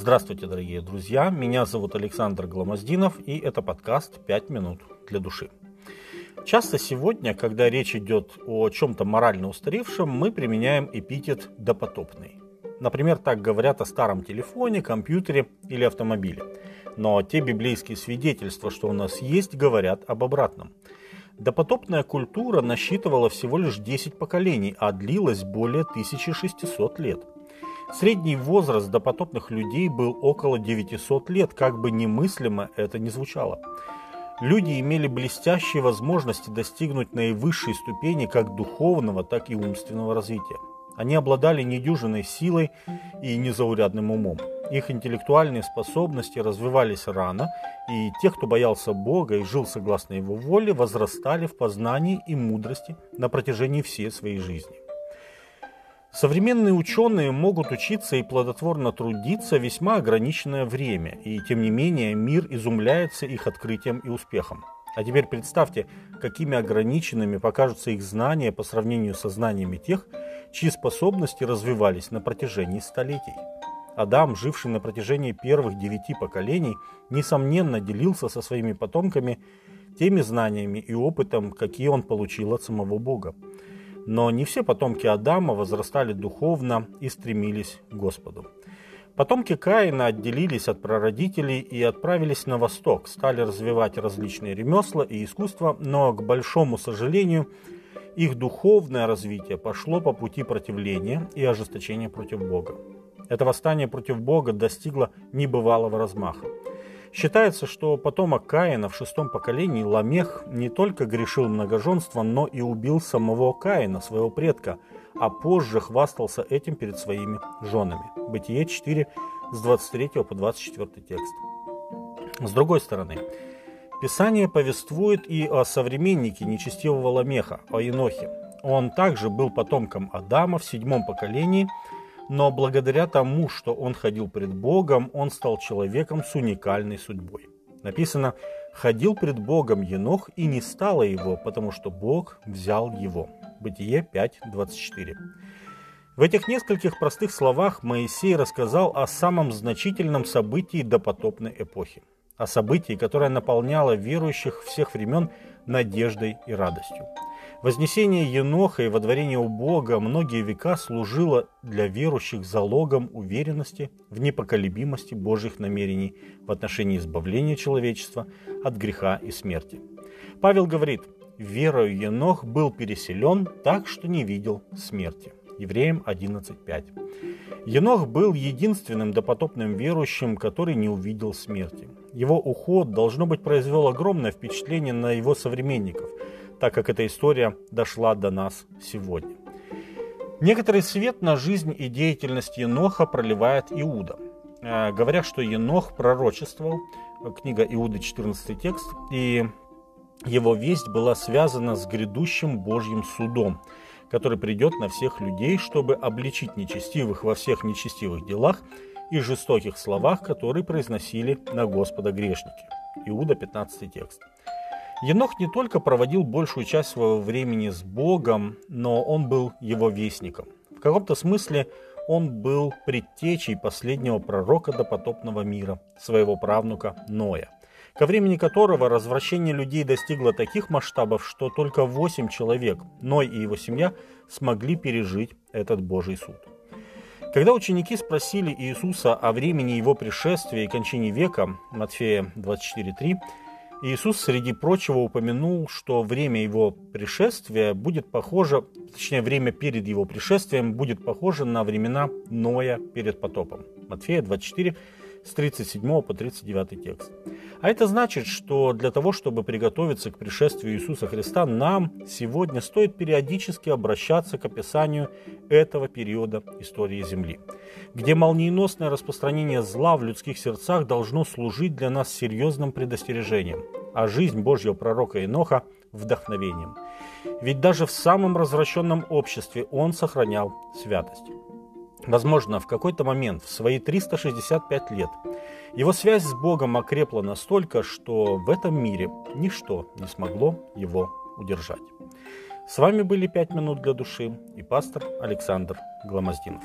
Здравствуйте, дорогие друзья! Меня зовут Александр Гламоздинов, и это подкаст «Пять минут для души». Часто сегодня, когда речь идет о чем-то морально устаревшем, мы применяем эпитет «допотопный». Например, так говорят о старом телефоне, компьютере или автомобиле. Но те библейские свидетельства, что у нас есть, говорят об обратном. Допотопная культура насчитывала всего лишь 10 поколений, а длилась более 1600 лет – Средний возраст допотопных людей был около 900 лет, как бы немыслимо это ни звучало. Люди имели блестящие возможности достигнуть наивысшей ступени как духовного, так и умственного развития. Они обладали недюжиной силой и незаурядным умом. Их интеллектуальные способности развивались рано, и те, кто боялся Бога и жил согласно Его воле, возрастали в познании и мудрости на протяжении всей своей жизни. Современные ученые могут учиться и плодотворно трудиться весьма ограниченное время, и тем не менее мир изумляется их открытием и успехом. А теперь представьте, какими ограниченными покажутся их знания по сравнению со знаниями тех, чьи способности развивались на протяжении столетий. Адам, живший на протяжении первых девяти поколений, несомненно делился со своими потомками теми знаниями и опытом, какие он получил от самого Бога. Но не все потомки Адама возрастали духовно и стремились к Господу. Потомки Каина отделились от прародителей и отправились на восток, стали развивать различные ремесла и искусства, но, к большому сожалению, их духовное развитие пошло по пути противления и ожесточения против Бога. Это восстание против Бога достигло небывалого размаха. Считается, что потомок Каина в шестом поколении Ламех не только грешил многоженством, но и убил самого Каина, своего предка, а позже хвастался этим перед своими женами. Бытие 4 с 23 по 24 текст. С другой стороны, Писание повествует и о современнике нечестивого Ламеха, о Енохе. Он также был потомком Адама в седьмом поколении – но благодаря тому, что он ходил пред Богом, он стал человеком с уникальной судьбой. Написано «Ходил пред Богом Енох, и не стало его, потому что Бог взял его». Бытие 5.24. В этих нескольких простых словах Моисей рассказал о самом значительном событии допотопной эпохи. О событии, которое наполняло верующих всех времен надеждой и радостью. Вознесение Еноха и водворение у Бога многие века служило для верующих залогом уверенности в непоколебимости Божьих намерений в отношении избавления человечества от греха и смерти. Павел говорит, «Верою Енох был переселен так, что не видел смерти». Евреям 11.5. Енох был единственным допотопным верующим, который не увидел смерти. Его уход, должно быть, произвел огромное впечатление на его современников – так как эта история дошла до нас сегодня. Некоторый свет на жизнь и деятельность Еноха проливает Иуда. Э, говорят, что Енох пророчествовал, книга Иуды 14 текст, и его весть была связана с грядущим Божьим судом, который придет на всех людей, чтобы обличить нечестивых во всех нечестивых делах и жестоких словах, которые произносили на Господа грешники. Иуда 15 текст. Енох не только проводил большую часть своего времени с Богом, но он был его вестником. В каком-то смысле он был предтечей последнего пророка до потопного мира, своего правнука Ноя, ко времени которого развращение людей достигло таких масштабов, что только восемь человек, Ной и его семья, смогли пережить этот Божий суд. Когда ученики спросили Иисуса о времени его пришествия и кончине века, Матфея 24.3, Иисус, среди прочего, упомянул, что время его пришествия будет похоже, точнее, время перед его пришествием будет похоже на времена Ноя перед потопом. Матфея 24, с 37 по 39 текст. А это значит, что для того, чтобы приготовиться к пришествию Иисуса Христа, нам сегодня стоит периодически обращаться к описанию этого периода истории Земли, где молниеносное распространение зла в людских сердцах должно служить для нас серьезным предостережением, а жизнь Божьего пророка Иноха – вдохновением. Ведь даже в самом развращенном обществе он сохранял святость. Возможно, в какой-то момент, в свои 365 лет, его связь с Богом окрепла настолько, что в этом мире ничто не смогло его удержать. С вами были «Пять минут для души» и пастор Александр Гламоздинов.